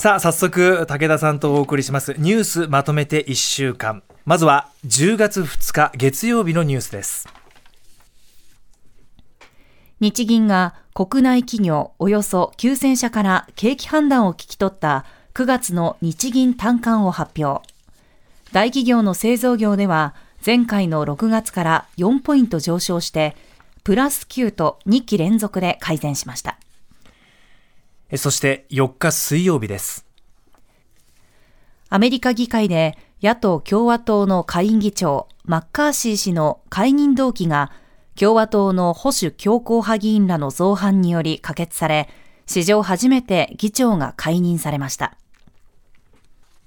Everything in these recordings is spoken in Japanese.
さあ早速武田さんとお送りします。ニュースまとめて1週間。まずは10月2日月曜日のニュースです。日銀が国内企業およそ9000社から景気判断を聞き取った9月の日銀短観を発表。大企業の製造業では前回の6月から4ポイント上昇してプラス9と2期連続で改善しました。そして4日水曜日です。アメリカ議会で野党共和党の下院議長マッカーシー氏の解任動機が共和党の保守強硬派議員らの造反により可決され、史上初めて議長が解任されました。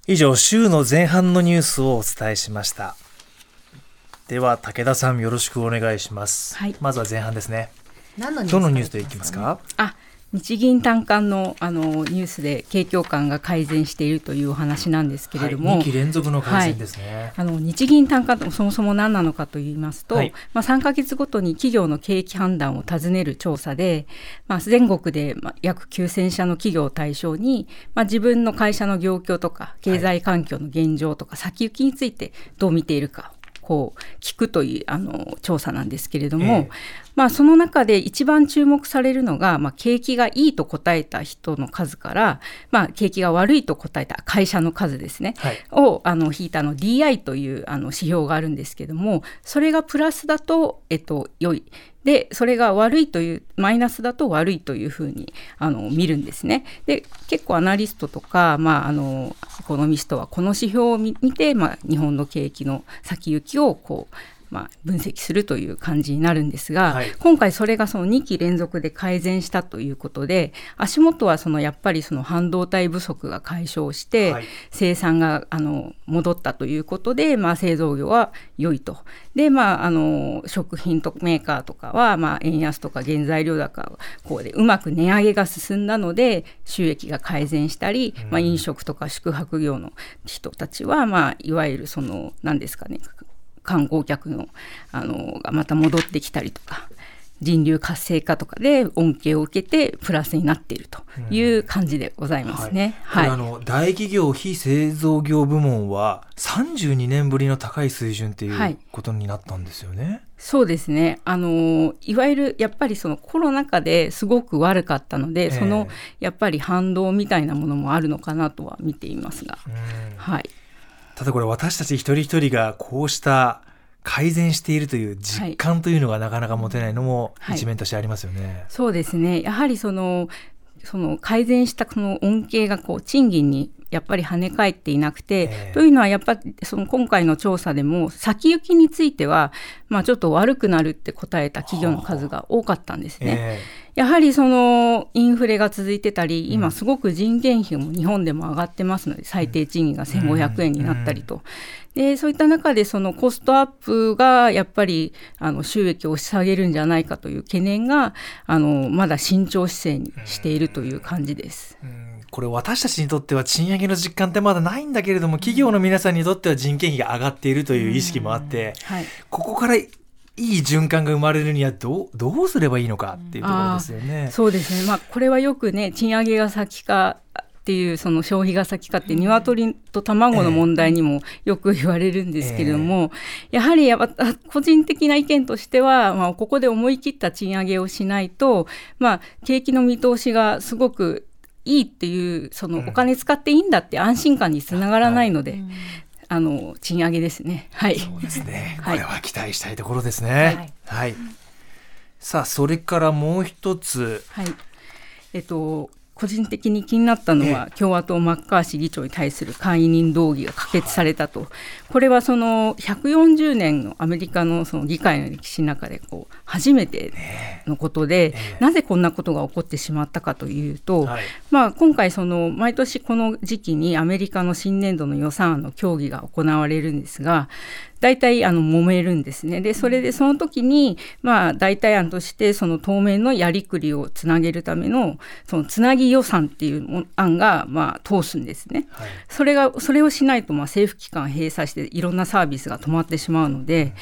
以上、週の前半のニュースをお伝えしました。では、武田さんよろしくお願いします。はい、まずは前半ですね。何のニュース、ね、どのニュースでいきますか？あ日銀短観のあのニュースで景況感が改善しているというお話なんですけれども、はい、2期連続の改善ですね、はい、あの日銀短観とそもそも何なのかといいますと、はい、まあ、3か月ごとに企業の景気判断を尋ねる調査で、まあ、全国でまあ約9000社の企業を対象に、まあ、自分の会社の業況とか経済環境の現状とか先行きについてどう見ているかこう聞くというあの調査なんですけれども、えー、まあ、その中で一番注目されるのが、まあ、景気がいいと答えた人の数から、まあ、景気が悪いと答えた会社の数ですね、はい、をあの引いたの DI というあの指標があるんですけどもそれがプラスだと、えっと、良いでそれが悪いというマイナスだと悪いというふうにあの見るんですね。で結構アナリストとか、まあ、あのエコノミストはこの指標を見て、まあ、日本の景気の先行きをこうまあ、分析するという感じになるんですが、はい、今回それがその2期連続で改善したということで足元はそのやっぱりその半導体不足が解消して、はい、生産があの戻ったということで、まあ、製造業は良いと。でまあ、あの食品とメーカーとかは、まあ、円安とか原材料高こうでうまく値上げが進んだので収益が改善したり、まあ、飲食とか宿泊業の人たちは、まあ、いわゆるその何ですかね観光客のあのがまた戻ってきたりとか人流活性化とかで恩恵を受けてプラスになっているという感じでございますね。うん、はい、はい、あの大企業非製造業部門は32年ぶりの高い水準っていうことになったんですよね。はい、そうですね。あのいわゆるやっぱりそのコロナ禍ですごく悪かったので、えー、そのやっぱり反動みたいなものもあるのかなとは見ていますが。はい、ただこれ私たち一人一人がこうした改善しているという実感というのがなかなか持てないのも一面としてありますよね。はいはい、そうですね。やはりそのその改善したこの恩恵がこう賃金にやっぱり跳ね返っていなくて、えー、というのはやっぱりその今回の調査でも先行きについては、まあ、ちょっと悪くなるって答えた企業の数が多かったんですね。えーやはりそのインフレが続いてたり、今すごく人件費も日本でも上がってますので、最低賃金が1500円になったりと。でそういった中でそのコストアップがやっぱりあの収益を押し下げるんじゃないかという懸念があのまだ慎重姿勢にしているという感じです。これ私たちにとっては賃上げの実感ってまだないんだけれども企業の皆さんにとっては人件費が上がっているという意識もあって、はい、ここからいい循環が生まれるにはどうどうすればいいのかっていうところですよね。そうですね、まあ、これはよくね賃上げが先かっていうその消費が先かって鶏と卵の問題にもよく言われるんですけれども、やはりや個人的な意見としては、まあ、ここで思い切った賃上げをしないと、まあ、景気の見通しがすごくいいっていうそのお金使っていいんだって安心感につながらないので、あの賃上げですね。はい。そうですね。これは期待したいところですね。はい。はい、さあそれからもう一つ。はい。えっと個人的に気になったのは、共和党マッカーシー議長に対する解任動議が可決されたと、これはその140年のアメリカのその議会の歴史の中でこう初めてのことで、なぜこんなことが起こってしまったかというと、まあ、今回その毎年この時期にアメリカの新年度の予算案の協議が行われるんですが大体あの揉めるんですね。でそれでその時にまあ大体案としてその当面のやりくりをつなげるためのそのつなぎ予算っていう案がまあ通すんですね。はい、それがそれをしないとまあ政府機関閉鎖していろんなサービスが止まってしまうので、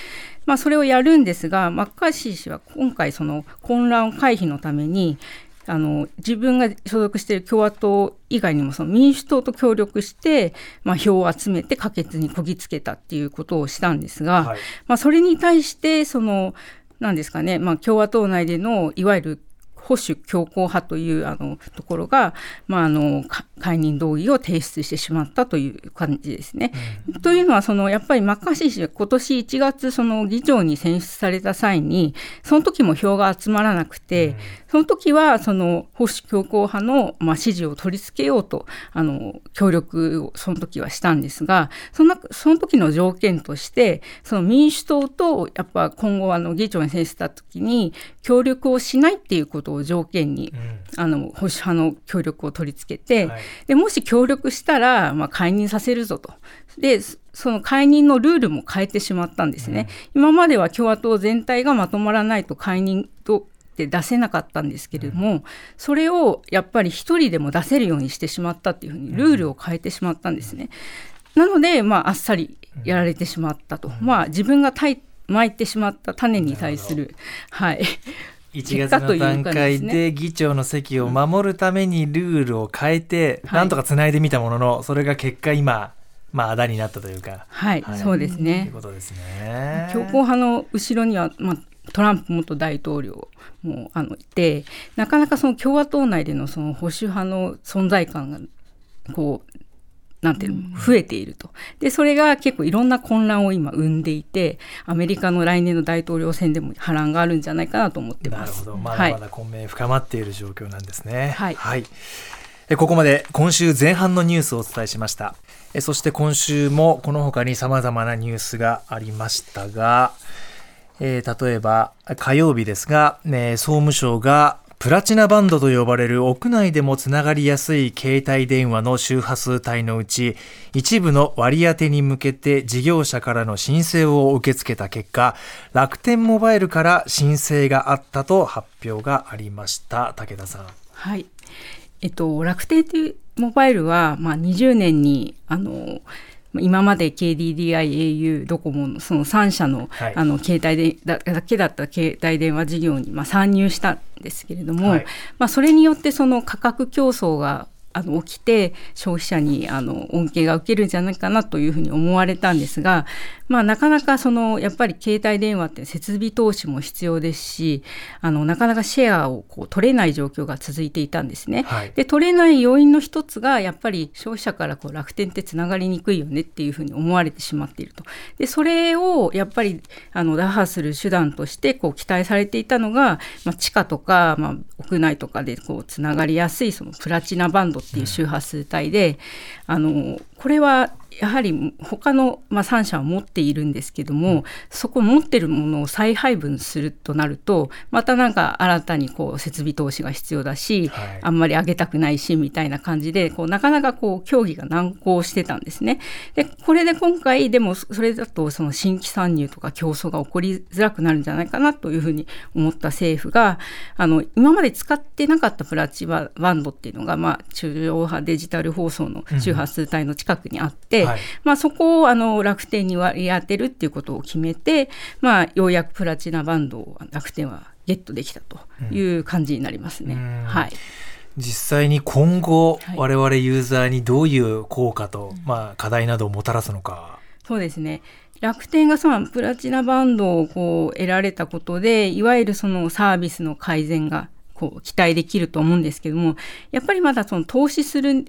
まあ、それをやるんですがマッカーシー氏は今回その混乱回避のためにあの自分が所属している共和党以外にもその民主党と協力して、まあ、票を集めて可決にこぎつけたっていうことをしたんですが、はい、まあ、それに対してそのなんですかね、まあ、共和党内でのいわゆる保守強硬派というあのところが、まあ、あの解任動議を提出してしまったという感じですね。うん、というのはそのやっぱりマッカーシー氏今年1月その議長に選出された際にその時も票が集まらなくて、うん、その時はその保守強硬派の、まあ、支持を取り付けようとあの協力をその時はしたんですがそのその時の条件としてその民主党とやっぱ今後あの議長に選出した時に協力をしないっていうことを条件に、うん、あの保守派の協力を取り付けて、はい、でもし協力したら、まあ、解任させるぞと。でその解任のルールも変えてしまったんですね。うん、今までは共和党全体がまとまらないと解任とって出せなかったんですけれども、うん、それをやっぱり一人でも出せるようにしてしまったっていうふうにルールを変えてしまったんですね。なので、まあ、あっさりやられてしまったと、まあ、自分が巻いてしまった種に対する、はい、1月の段階で議長の席を守るためにルールを変えて、なんとかつないでみたものの、それが結果今、まあ、あだになったというか。はい、はい、そうですね。ということですね。強硬派の後ろには、まあ、トランプ元大統領もあのいてなかなかその共和党内でのその保守派の存在感がこうなんていうの増えていると。で、それが結構いろんな混乱を今生んでいて、アメリカの来年の大統領選でも波乱があるんじゃないかなと思ってます。なるほど。まだまだ混迷深まっている状況なんですね。はい。はい、ここまで今週前半のニュースをお伝えしました。そして今週もこの他に様々なニュースがありましたが、えー、例えば火曜日ですが、ね、総務省がプラチナバンドと呼ばれる屋内でもつながりやすい携帯電話の周波数帯のうち一部の割り当てに向けて事業者からの申請を受け付けた結果楽天モバイルから申請があったと発表がありました武田さん。はいえっと、楽天モバイルは、まあ、20年にあの今まで KDDI、au、ドコモのその3社のはい、あの携帯でだけだった携帯電話事業にまあ参入したんですけれども、はい、まあ、それによってその価格競争があの起きて消費者にあの恩恵が受けるんじゃないかなというふうに思われたんですが、まあ、なかなかそのやっぱり携帯電話って設備投資も必要ですしあのなかなかシェアをこう取れない状況が続いていたんですね。はい、で取れない要因の一つがやっぱり消費者からこう楽天ってつながりにくいよねっていうふうに思われてしまっていると。でそれをやっぱりあの打破する手段としてこう期待されていたのが、まあ、地下とか、まあ、屋内とかでこうつながりやすいそのプラチナバンドっていう周波数帯で、あのこれはやはり他の、まあ、3社は持っているんですけども、そこ持ってるものを再配分するとなるとまたなんか新たにこう設備投資が必要だし、はい、あんまり上げたくないしみたいな感じでこうなかなかこう協議が難航してたんですね。でこれで今回でもそれだとその新規参入とか競争が起こりづらくなるんじゃないかなというふうに思った政府があの今まで使ってなかったプラチナバンドっていうのが、まあ、中央派デジタル放送の周波数帯の近くにあって、うんはい、まあ、そこをあの楽天に割り当てるっていうことを決めて、まあ、ようやくプラチナバンドを楽天はゲットできたという感じになりますね。うん、はい。実際に今後、はい、我々ユーザーにどういう効果と、まあ、課題などをもたらすのか。そうですね。楽天がそのプラチナバンドをこう得られたことでいわゆるそのサービスの改善がこう期待できると思うんですけどもやっぱりまだその投資する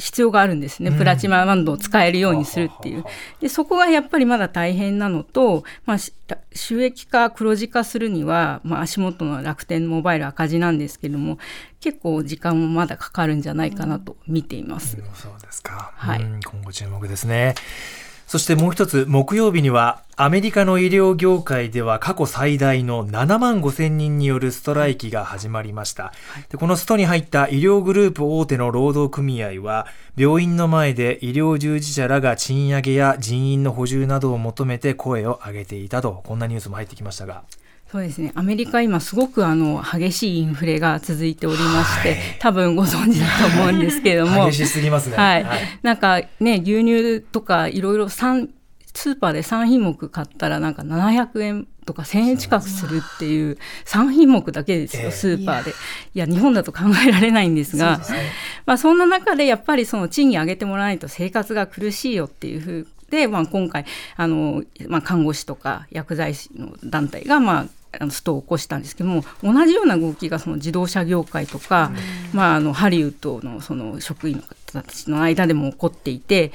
必要があるんですね、プラチナバンドを使えるようにするっていう。でそこがやっぱりまだ大変なのと、まあ、収益化黒字化するには、まあ、足元の楽天モバイル赤字なんですけども結構時間もまだかかるんじゃないかなと見ています。うん、そうですか、はい、今後注目ですね。そしてもう一つ、木曜日には、アメリカの医療業界では過去最大の7万5千人によるストライキが始まりました。でこのストに入った医療グループ大手の労働組合は、病院の前で医療従事者らが賃上げや人員の補充などを求めて声を上げていたと、こんなニュースも入ってきましたが。そうですね。アメリカ今すごくあの激しいインフレが続いておりまして、はい、多分ご存知だと思うんですけれども。激しすぎますね、はい、はい、なんかね牛乳とかいろいろスーパーで3品目買ったらなんか700円とか1000円近くするっていう3品目だけですよ、スーパーで。いや日本だと考えられないんですが。そまあ、そんな中でやっぱりその賃金上げてもらわないと生活が苦しいよっていうふうで、まあ、今回あの、まあ、看護師とか薬剤師の団体が、まあ、あのストを起こしたんですけども同じような動きがその自動車業界とか、まあ、あのハリウッドのその職員の方たちの間でも起こっていて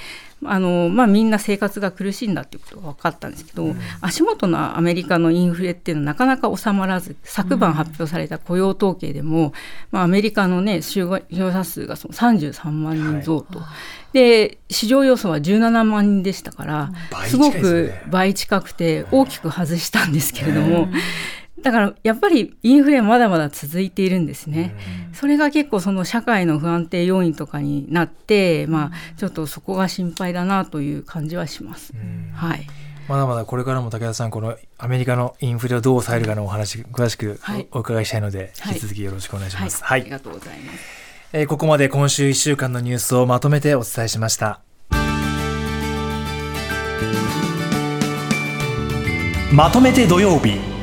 あの、まあ、みんな生活が苦しいんだっていうことが分かったんですけど、うん、足元のアメリカのインフレっていうのはなかなか収まらず昨晩発表された雇用統計でも、まあ、アメリカの、ね、就業者数がその33万人増と。はい。で市場予想は17万人でしたから、すごく倍近くて大きく外したんですけれども、だからやっぱりインフレはまだまだ続いているんですね。それが結構その社会の不安定要因とかになって、まあ、ちょっとそこが心配だなという感じはします。はい。まだまだこれからも武田さん、このアメリカのインフレをどう抑えるかのお話、詳しくお伺いしたいので、引き続きよろしくお願いします。はい、はい、ありがとうございます。えー、ここまで今週1週間のニュースをまとめてお伝えしました。まとめて土曜日